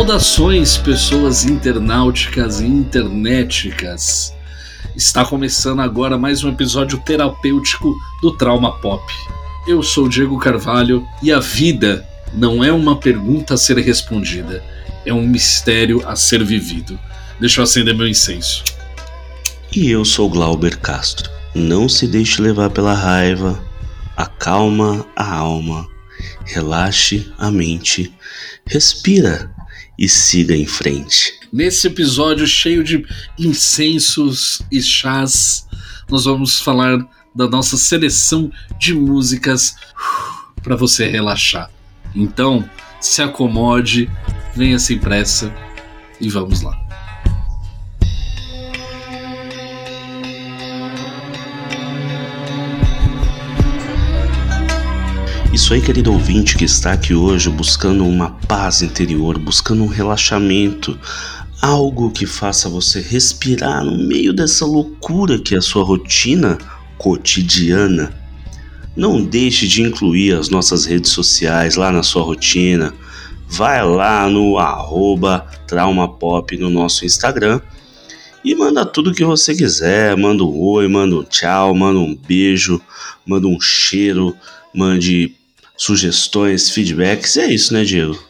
Saudações, pessoas internauticas e internéticas. Está começando agora mais um episódio terapêutico do Trauma Pop. Eu sou Diego Carvalho e a vida não é uma pergunta a ser respondida, é um mistério a ser vivido. Deixa eu acender meu incenso. E eu sou Glauber Castro. Não se deixe levar pela raiva, acalma a alma, relaxe a mente, respira e siga em frente. Nesse episódio cheio de incensos e chás, nós vamos falar da nossa seleção de músicas para você relaxar. Então, se acomode, venha sem pressa e vamos lá. Isso aí, querido ouvinte que está aqui hoje buscando uma paz interior, buscando um relaxamento, algo que faça você respirar no meio dessa loucura que é a sua rotina cotidiana. Não deixe de incluir as nossas redes sociais lá na sua rotina. Vai lá no arroba traumapop no nosso Instagram e manda tudo que você quiser. Manda um oi, manda um tchau, manda um beijo, manda um cheiro, mande sugestões, feedbacks. É isso, né, Diego?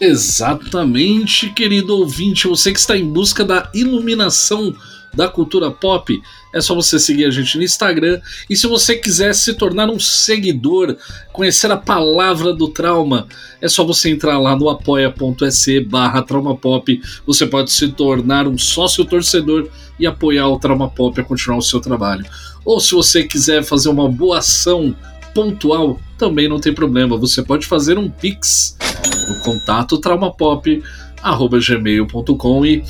Exatamente, querido ouvinte. Você que está em busca da iluminação da cultura pop, é só você seguir a gente no Instagram. E se você quiser se tornar um seguidor, conhecer a palavra do trauma, é só você entrar lá no apoia.se barra traumapop. Você pode se tornar um sócio torcedor e apoiar o Trauma Pop a continuar o seu trabalho. Ou se você quiser fazer uma boa ação pontual, também não tem problema. Você pode fazer um pix no contato traumapop@gmail.com e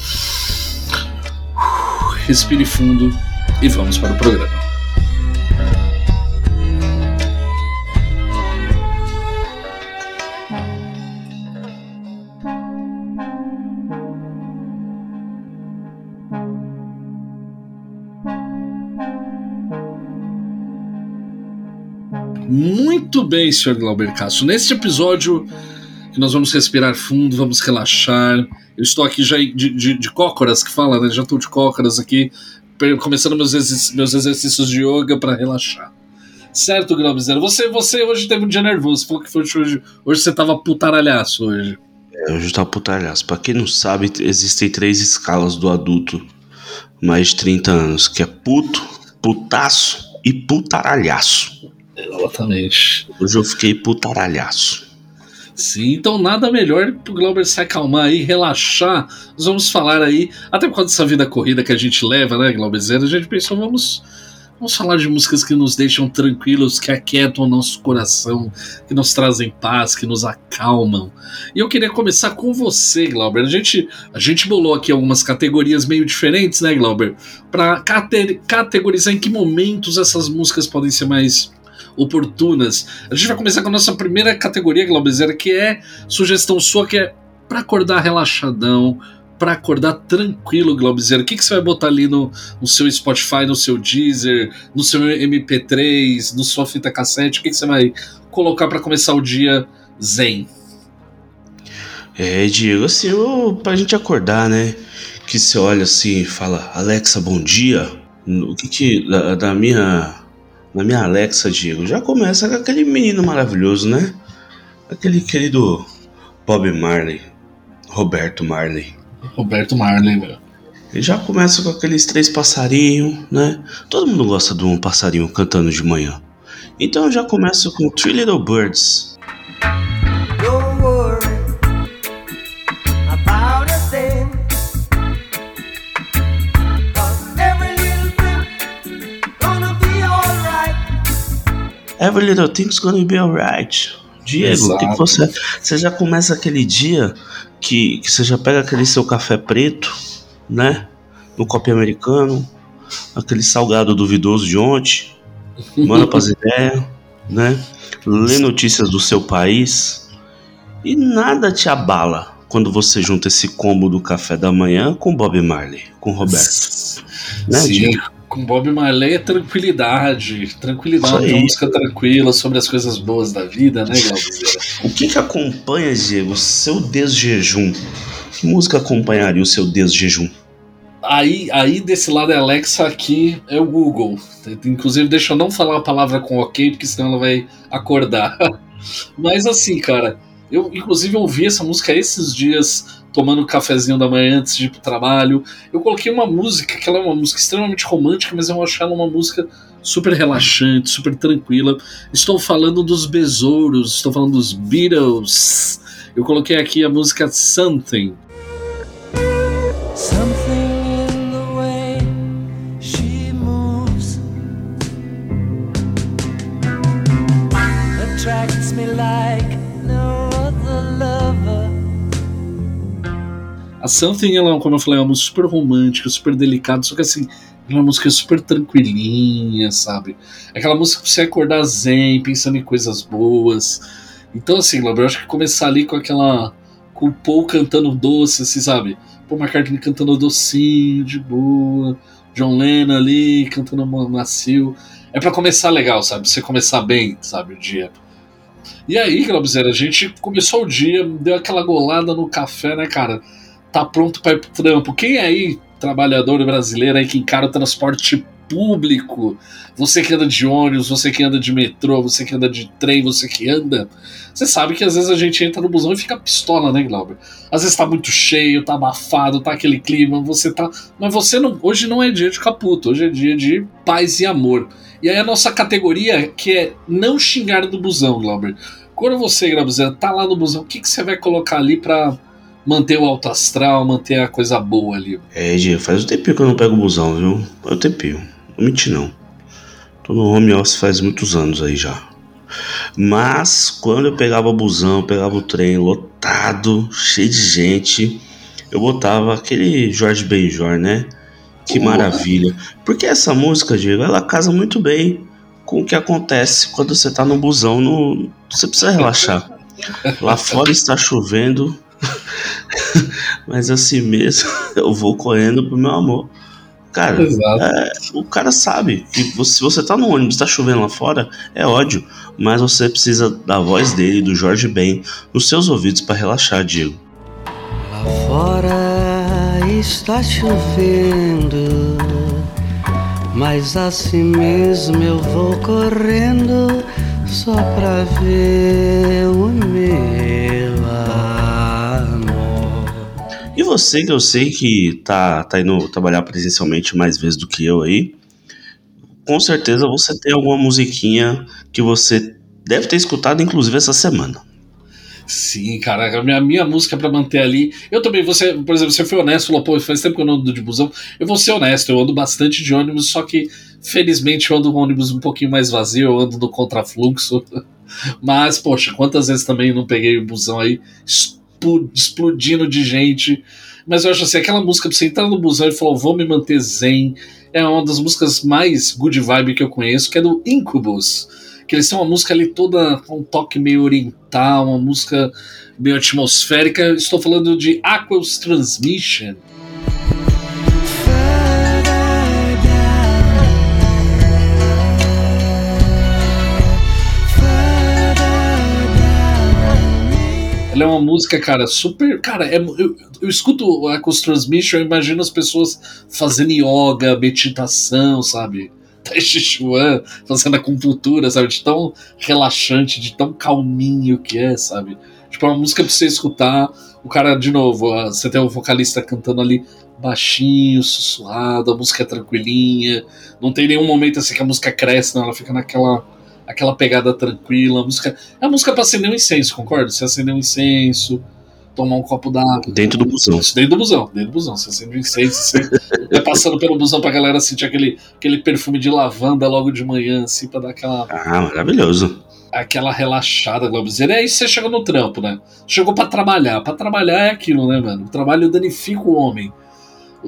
respire fundo e vamos para o programa. Muito bem, Sr. Glauber Castro. Neste episódio nós vamos respirar fundo, vamos relaxar. Eu estou aqui já de, de, de cócoras, que fala, né? Já estou de cócoras aqui, começando meus, exerc meus exercícios de yoga para relaxar. Certo, Glauber Você, você hoje teve um dia nervoso. Falou que foi hoje, hoje você tava putaralhaço hoje. É, hoje eu tava putaralhaço. Pra quem não sabe, existem três escalas do adulto mais de 30 anos, que é puto, putaço e putaralhaço. Exatamente. Hoje eu fiquei putaralhaço. Sim, então nada melhor pro Glauber se acalmar aí, relaxar. Nós vamos falar aí, até por causa dessa vida corrida que a gente leva, né, Glauber Zero, a gente pensou, vamos, vamos falar de músicas que nos deixam tranquilos, que aquietam o nosso coração, que nos trazem paz, que nos acalmam. E eu queria começar com você, Glauber. A gente, a gente bolou aqui algumas categorias meio diferentes, né, Glauber? Para categorizar em que momentos essas músicas podem ser mais oportunas. A gente vai começar com a nossa primeira categoria, Glaubezeira, que é sugestão sua, que é para acordar relaxadão, para acordar tranquilo, Glaubezeira. O que, que você vai botar ali no, no seu Spotify, no seu Deezer, no seu MP3, no sua fita cassete? O que, que você vai colocar para começar o dia zen? É, Diego, assim, pra gente acordar, né? Que você olha assim e fala, Alexa, bom dia. O que que, da, da minha na minha Alexa, Diego, já começa com aquele menino maravilhoso, né? Aquele querido Bob Marley, Roberto Marley. Roberto Marley, meu. Ele já começa com aqueles três passarinhos, né? Todo mundo gosta de um passarinho cantando de manhã. Então eu já começo com Three Little Birds. Every little thing's gonna be alright. Diego, o que, que, você. Você já começa aquele dia que, que você já pega aquele seu café preto, né? No copo americano, aquele salgado duvidoso de ontem, manda pras ideias, né? Lê notícias do seu país e nada te abala quando você junta esse combo do café da manhã com Bob Marley, com Roberto. Né, Sim. Diego? Com Bob Marley é tranquilidade. Tranquilidade, uma música tranquila sobre as coisas boas da vida, né, Glauber? o que que acompanha, Diego, seu desjejum? Que música acompanharia o seu desjejum? Aí, aí desse lado é Alexa, aqui é o Google. Inclusive, deixa eu não falar a palavra com ok, porque senão ela vai acordar. Mas assim, cara, eu inclusive ouvi essa música esses dias, tomando um cafezinho da manhã antes de ir pro trabalho. Eu coloquei uma música, que ela é uma música extremamente romântica, mas eu acho ela uma música super relaxante, super tranquila. Estou falando dos besouros, estou falando dos Beatles. Eu coloquei aqui a música Something. A Something, ela, como eu falei, é uma música super romântica, super delicada, só que assim, é uma música super tranquilinha, sabe? Aquela música pra você acordar zen, pensando em coisas boas. Então, assim, eu acho que começar ali com aquela. com o Paul cantando doce, assim, sabe? Paul McCartney cantando docinho, de boa. John Lennon ali cantando macio. É para começar legal, sabe? Você começar bem, sabe, o dia. E aí, Glaubizeira, a gente começou o dia, deu aquela golada no café, né, cara? Tá pronto para ir pro trampo. Quem é aí, trabalhador brasileiro aí que encara o transporte público, você que anda de ônibus, você que anda de metrô, você que anda de trem, você que anda, você sabe que às vezes a gente entra no busão e fica pistola, né, Glauber? Às vezes tá muito cheio, tá abafado, tá aquele clima, você tá. Mas você não. Hoje não é dia de caputo, hoje é dia de paz e amor. E aí a nossa categoria que é não xingar do busão, Glauber. Quando você, Glauber, tá lá no busão, o que, que você vai colocar ali pra manter o alto astral, manter a coisa boa ali. É, Diego, faz um tempinho que eu não pego o busão, viu? Faz um tempinho. Não menti não. Tô no home office faz muitos anos aí já. Mas quando eu pegava o busão, pegava o trem lotado, cheio de gente, eu botava aquele Jorge Benjor, né? Que maravilha. Porque essa música, Diego, ela casa muito bem com o que acontece quando você tá no busão. No... Você precisa relaxar. Lá fora está chovendo, Mas assim mesmo, eu vou correndo pro meu amor. Cara, é, o cara sabe que você, se você tá no ônibus, tá chovendo lá fora, é ódio. Mas você precisa da voz dele, do Jorge Ben, nos seus ouvidos para relaxar, Diego. Lá fora está chovendo, mas assim mesmo eu vou correndo só pra ver o meu você, que eu sei que tá, tá indo trabalhar presencialmente mais vezes do que eu aí, com certeza você tem alguma musiquinha que você deve ter escutado, inclusive, essa semana. Sim, cara, a minha, minha música para manter ali. Eu também, você, por exemplo, você foi honesto, falou, pô, faz tempo que eu não ando de busão. Eu vou ser honesto, eu ando bastante de ônibus, só que felizmente eu ando um ônibus um pouquinho mais vazio, eu ando no contrafluxo. Mas, poxa, quantas vezes também não peguei o busão aí explodindo de gente. Mas eu acho assim, aquela música pra você entrar no busão e falar, vou me manter zen, é uma das músicas mais good vibe que eu conheço, que é do Incubus. Que eles têm uma música ali toda com um toque meio oriental, uma música meio atmosférica. Estou falando de Aquos Transmission. Ela é uma música, cara, super. Cara, é, eu, eu escuto a Cos Transmission, eu imagino as pessoas fazendo yoga, meditação, sabe? Tai Chi Chuan, fazendo acupuntura, sabe? De tão relaxante, de tão calminho que é, sabe? Tipo, é uma música pra você escutar. O cara, de novo, você tem o vocalista cantando ali baixinho, sussurrado, a música é tranquilinha. Não tem nenhum momento assim que a música cresce, não, ela fica naquela aquela pegada tranquila. A música, é a música pra acender um incenso, concorda? Você acender um incenso, tomar um copo d'água. Dentro do busão. Dentro do busão, dentro do busão. Você acende um incenso, você vai passando pelo busão pra galera sentir aquele, aquele perfume de lavanda logo de manhã, assim, pra dar aquela. Ah, maravilhoso. Aquela relaxada, Globozeira. E aí você chega no trampo, né? Chegou para trabalhar. para trabalhar é aquilo, né, mano? O trabalho danifica o homem.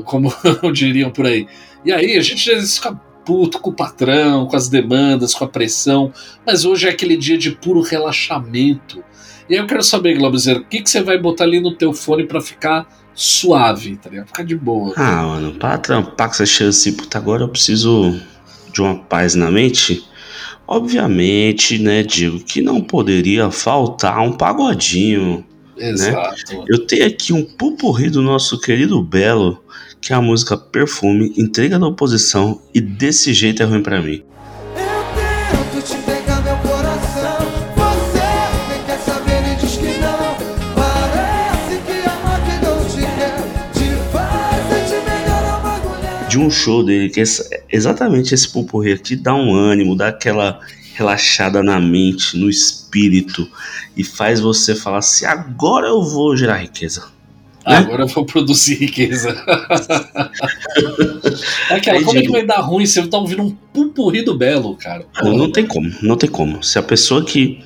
Como diriam por aí. E aí a gente fica puto com o patrão, com as demandas, com a pressão, mas hoje é aquele dia de puro relaxamento. E aí eu quero saber, Globozeiro, o que, que você vai botar ali no teu fone para ficar suave, tá ligado? Ficar de boa. Ah, mano, pra trampar com essa chance, puta, agora eu preciso de uma paz na mente. Obviamente, né, digo que não poderia faltar um pagodinho. Exato. Né? Eu tenho aqui um pupurri do nosso querido Belo, que a música Perfume, Entrega da Oposição e Desse Jeito é Ruim para Mim. de um show dele, que é exatamente esse pupurri aqui dá um ânimo, dá aquela relaxada na mente, no espírito e faz você falar assim: agora eu vou gerar riqueza. Né? Agora eu vou produzir riqueza. aquela, como é que vai dar ruim se você tá ouvindo um pupurri do Belo, cara? Não, não tem como, não tem como. Se a pessoa que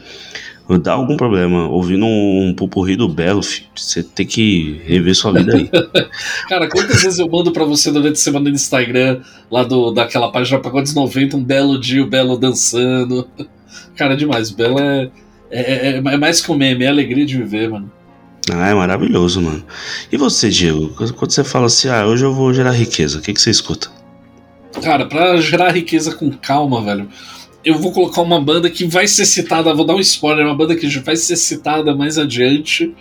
dá algum problema ouvindo um, um pupurri do Belo, filho, você tem que rever sua vida aí. Cara, quantas vezes eu mando pra você durante a semana no Instagram, lá do, daquela página Pagodes 90, um belo dia, o Belo dançando. Cara, é demais. O Belo é, é, é, é mais que um meme, é alegria de viver, mano. Ah, é maravilhoso, mano. E você, Diego? Quando você fala assim, ah, hoje eu vou gerar riqueza, o que, que você escuta? Cara, pra gerar riqueza com calma, velho, eu vou colocar uma banda que vai ser citada, vou dar um spoiler, uma banda que vai ser citada mais adiante,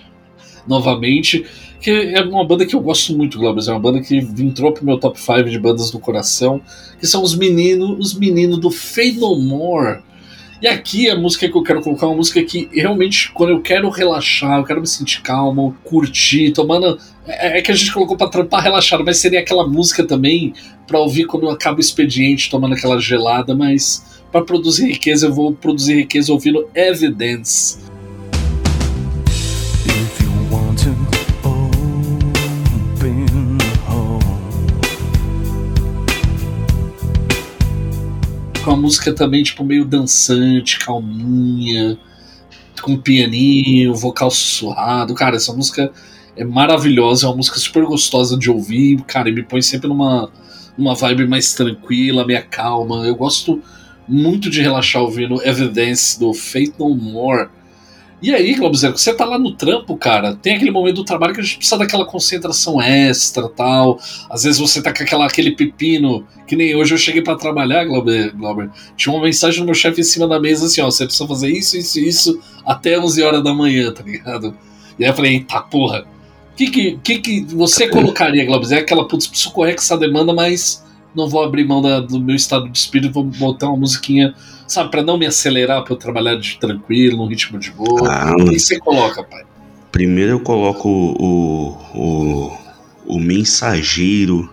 novamente, que é uma banda que eu gosto muito, Globes, é uma banda que entrou pro meu top 5 de bandas do coração, que são os meninos, os meninos do Fade No More. E aqui a música que eu quero colocar é uma música que realmente, quando eu quero relaxar, eu quero me sentir calmo, curtir, tomando. É, é que a gente colocou pra trampar relaxado, mas seria aquela música também pra ouvir quando acaba o expediente, tomando aquela gelada, mas para produzir riqueza, eu vou produzir riqueza ouvindo Evidence. Música também, tipo, meio dançante, calminha, com pianinho, vocal sussurrado. Cara, essa música é maravilhosa, é uma música super gostosa de ouvir, cara, e me põe sempre numa, numa vibe mais tranquila, meia calma. Eu gosto muito de relaxar ouvindo Evidence do Fate No More. E aí, Globo Zero, você tá lá no trampo, cara, tem aquele momento do trabalho que a gente precisa daquela concentração extra tal. Às vezes você tá com aquela, aquele pepino, que nem hoje eu cheguei para trabalhar, Glauber. Tinha uma mensagem do meu chefe em cima da mesa assim, ó, você precisa fazer isso, isso isso até 11 horas da manhã, tá ligado? E aí eu falei, tá porra. O que que, que que você colocaria, Glauber? É aquela, putz, preciso correr com essa demanda, mas não vou abrir mão da, do meu estado de espírito, vou botar uma musiquinha, sabe, para não me acelerar, para eu trabalhar de tranquilo, num ritmo de boa. Ah, que você coloca, pai? Primeiro eu coloco o, o, o mensageiro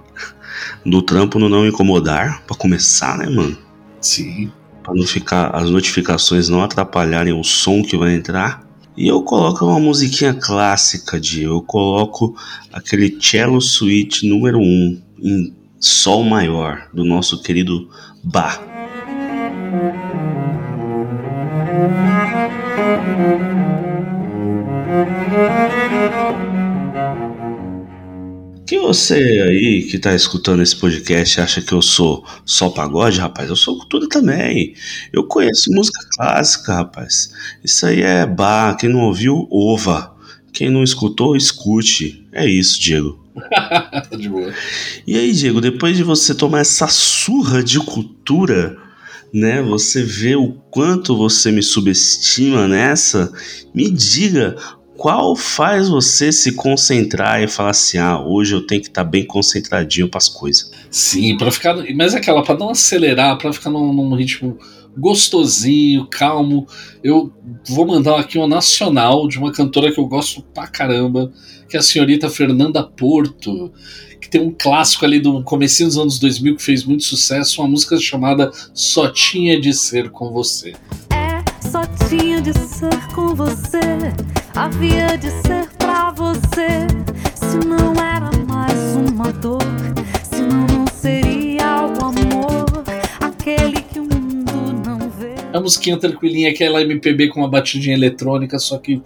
do trampo no não incomodar, para começar, né, mano? Sim. Para não ficar as notificações não atrapalharem o som que vai entrar. E eu coloco uma musiquinha clássica de eu coloco aquele cello suite número 1 um, em Sol Maior, do nosso querido Bach. Que você aí que tá escutando esse podcast acha que eu sou só pagode, rapaz? Eu sou cultura também. Eu conheço música clássica, rapaz. Isso aí é bar. Quem não ouviu, ova. Quem não escutou, escute. É isso, Diego. de boa. E aí, Diego, depois de você tomar essa surra de cultura, né? Você vê o quanto você me subestima nessa. Me diga qual faz você se concentrar e falar assim: ah, hoje eu tenho que estar tá bem concentradinho para as coisas. Sim, para ficar. Mas é aquela, para não acelerar, para ficar num, num, ritmo gostosinho, calmo. Eu vou mandar aqui uma nacional de uma cantora que eu gosto pra caramba, que é a senhorita Fernanda Porto, que tem um clássico ali do começo dos anos 2000 que fez muito sucesso, uma música chamada Só Tinha de Ser Com Você. É, só tinha de ser com você, havia de ser pra você, musiquinha tranquilinha, aquela MPB com uma batidinha eletrônica, só que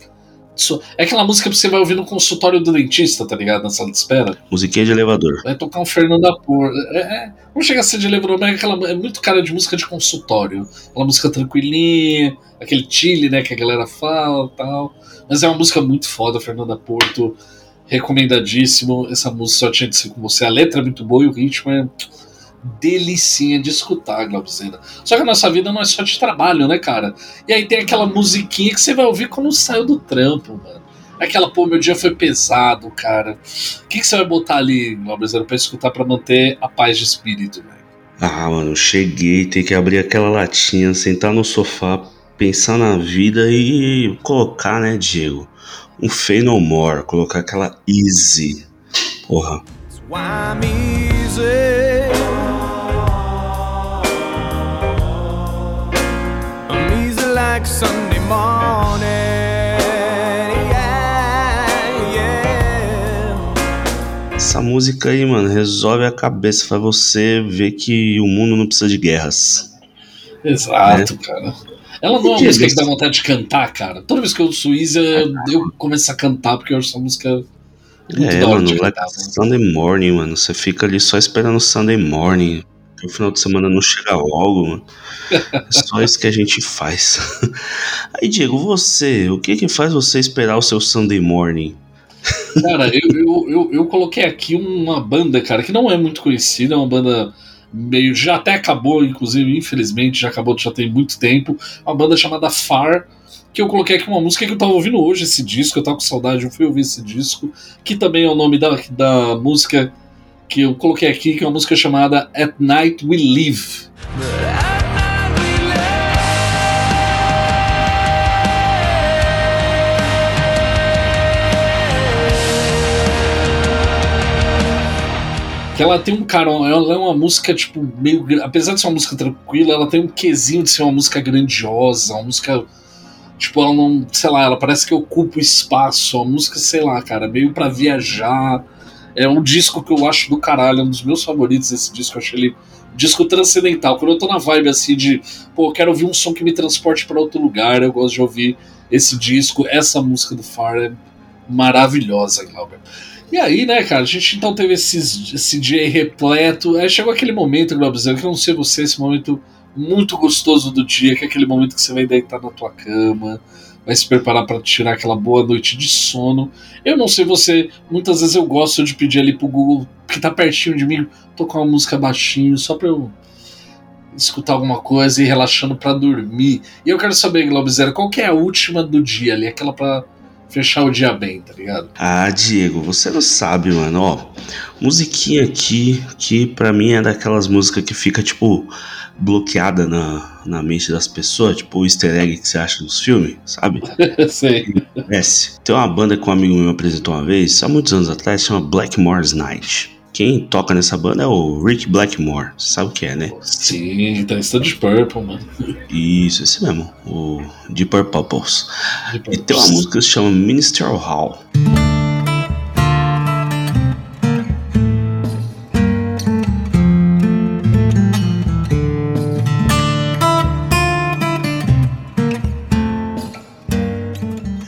é aquela música que você vai ouvir no consultório do dentista, tá ligado? Na sala de espera. Musiquinha de elevador. Vai tocar um Fernando Apor. É, é, não chega a ser de elevador, mas é, aquela, é muito cara de música de consultório. Aquela música tranquilinha, aquele chile, né, que a galera fala tal. Mas é uma música muito foda, Fernanda Porto. recomendadíssimo. Essa música só tinha de ser com você. A letra é muito boa e o ritmo é delicinha de escutar, Glaubzena. Só que a nossa vida não é só de trabalho, né, cara? E aí tem aquela musiquinha que você vai ouvir quando saiu do trampo, mano. Aquela, pô, meu dia foi pesado, cara. O que, que você vai botar ali, Glaubzena, pra escutar pra manter a paz de espírito, velho? Ah, mano, cheguei, tem que abrir aquela latinha, sentar no sofá, pensar na vida e colocar, né, Diego? Um Fey No More, colocar aquela Easy. Porra. Like Sunday morning. Yeah, yeah. Essa música aí, mano, resolve a cabeça, faz você ver que o mundo não precisa de guerras. Exato, cara. Ela não é uma Que música que dá vontade de cantar, cara. Toda vez que eu ouço Isa, eu, começo a cantar, porque eu acho essa música muito É, mano, like cantar. mano. Sunday morning, mano. Você fica ali só esperando Sunday morning. O final de semana não chega logo, mano. É só isso que a gente faz. Aí, Diego, você, o que que faz você esperar o seu Sunday morning? Cara, eu, eu, eu, eu coloquei aqui uma banda, cara, que não é muito conhecida, é uma banda meio. Já até acabou, inclusive, infelizmente, já acabou, já tem muito tempo. Uma banda chamada Far. Que eu coloquei aqui uma música que eu tava ouvindo hoje, esse disco, eu tava com saudade, eu fui ouvir esse disco, que também é o nome da, da música que eu coloquei aqui, que é uma música chamada At Night We Live. Que ela tem um cara, ela é uma música, tipo, meio. Apesar de ser uma música tranquila, ela tem um quesinho de ser uma música grandiosa, uma música. Tipo, ela não. Sei lá, ela parece que ocupa o espaço. Uma música, sei lá, cara, meio pra viajar. É um disco que eu acho do caralho, é um dos meus favoritos esse disco. Eu acho ele disco transcendental. Quando eu tô na vibe assim de, pô, eu quero ouvir um som que me transporte pra outro lugar, eu gosto de ouvir esse disco. Essa música do Far é maravilhosa, Glauber. E aí, né, cara, a gente então teve esses, esse dia repleto. Aí chegou aquele momento, Glauber, que eu não sei você, esse momento muito gostoso do dia, que é aquele momento que você vai deitar na tua cama, vai se preparar para tirar aquela boa noite de sono. Eu não sei você, muitas vezes eu gosto de pedir ali pro Google, que tá pertinho de mim, tocar uma música baixinho, só pra eu escutar alguma coisa e ir relaxando pra dormir. E eu quero saber, Glauber, qual que é a última do dia ali, aquela pra fechar o dia bem, tá ligado? Ah, Diego, você não sabe, mano, ó. Musiquinha aqui, que pra mim é daquelas músicas que fica, tipo, bloqueada na, na mente das pessoas, tipo o easter egg que você acha nos filmes, sabe? sei. Tem uma banda que um amigo meu me apresentou uma vez, há muitos anos atrás, chama Blackmore's Night. Quem toca nessa banda é o Rick Blackmore, você sabe o que é, né? Sim, guitarrista de Purple, mano. Isso, esse mesmo, o Deep Purples. E tem uma música que se chama Ministerial Hall.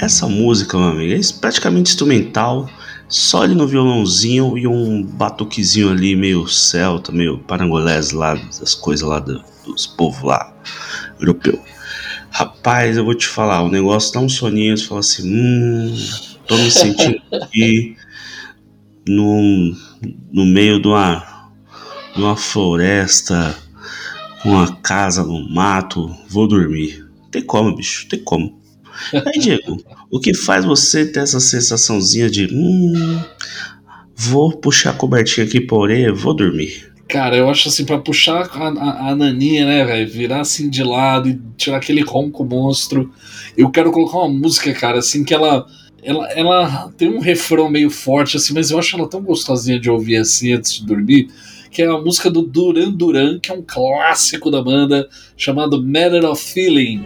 Essa música, meu amigo, é praticamente instrumental, só ele no violãozinho e um batuquezinho ali, meio celta, meio parangolés lá, das coisas lá do- dos povos lá, europeu. Rapaz, eu vou te falar, o negócio dá um soninho, você fala assim, hum, tô me sentindo aqui no, no meio de uma, de uma floresta, com uma casa no mato, vou dormir. Tem como, bicho, tem como. Aí, Diego, o que faz você ter essa sensaçãozinha de, hum, vou puxar a cobertinha aqui pra orelha, vou dormir. Cara, eu acho assim, pra puxar a, a, a naninha, né, velho? Virar assim de lado e tirar aquele ronco monstro. Eu quero colocar uma música, cara, assim, que ela. Ela, ela tem um refrão meio forte, assim, mas eu acho ela tão gostosinha de ouvir assim antes de dormir. Que é a música do Duran Duran, que é um clássico da banda, chamado Matter of Feeling.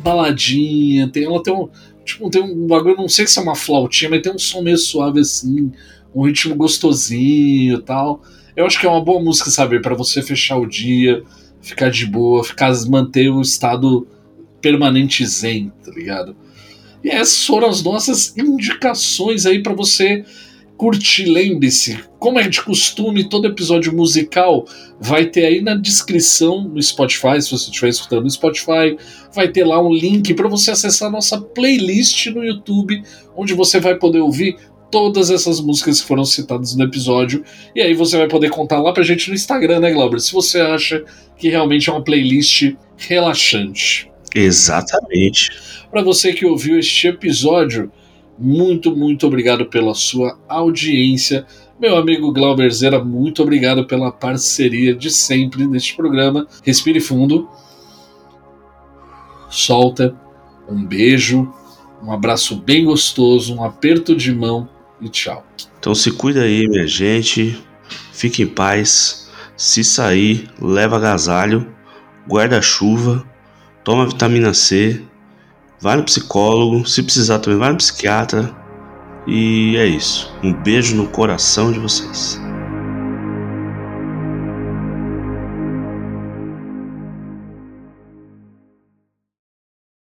Baladinha, tem, ela tem um. Tipo, tem um bagulho, não sei se é uma flautinha, mas tem um som meio suave assim, um ritmo gostosinho e tal. Eu acho que é uma boa música, sabe? Pra você fechar o dia, ficar de boa, ficar, manter o estado permanente zen, tá ligado? E essas foram as nossas indicações aí pra você curtir, lembre-se, como é de costume, todo episódio musical vai ter aí na descrição no Spotify, se você estiver escutando no Spotify, vai ter lá um link para você acessar a nossa playlist no YouTube, onde você vai poder ouvir todas essas músicas que foram citadas no episódio. E aí você vai poder contar lá pra gente no Instagram, né, Glauber? Se você acha que realmente é uma playlist relaxante. Exatamente. Para você que ouviu este episódio, muito, muito obrigado pela sua audiência. Meu amigo Glauber Zera, muito obrigado pela parceria de sempre neste programa. Respire fundo. Solta. Um beijo. Um abraço bem gostoso, um aperto de mão e tchau. Então se cuida aí, minha gente. Fique em paz. Se sair, leva agasalho, guarda-chuva, toma vitamina C, vai no psicólogo, se precisar também vai no psiquiatra. E é isso. Um beijo no coração de vocês.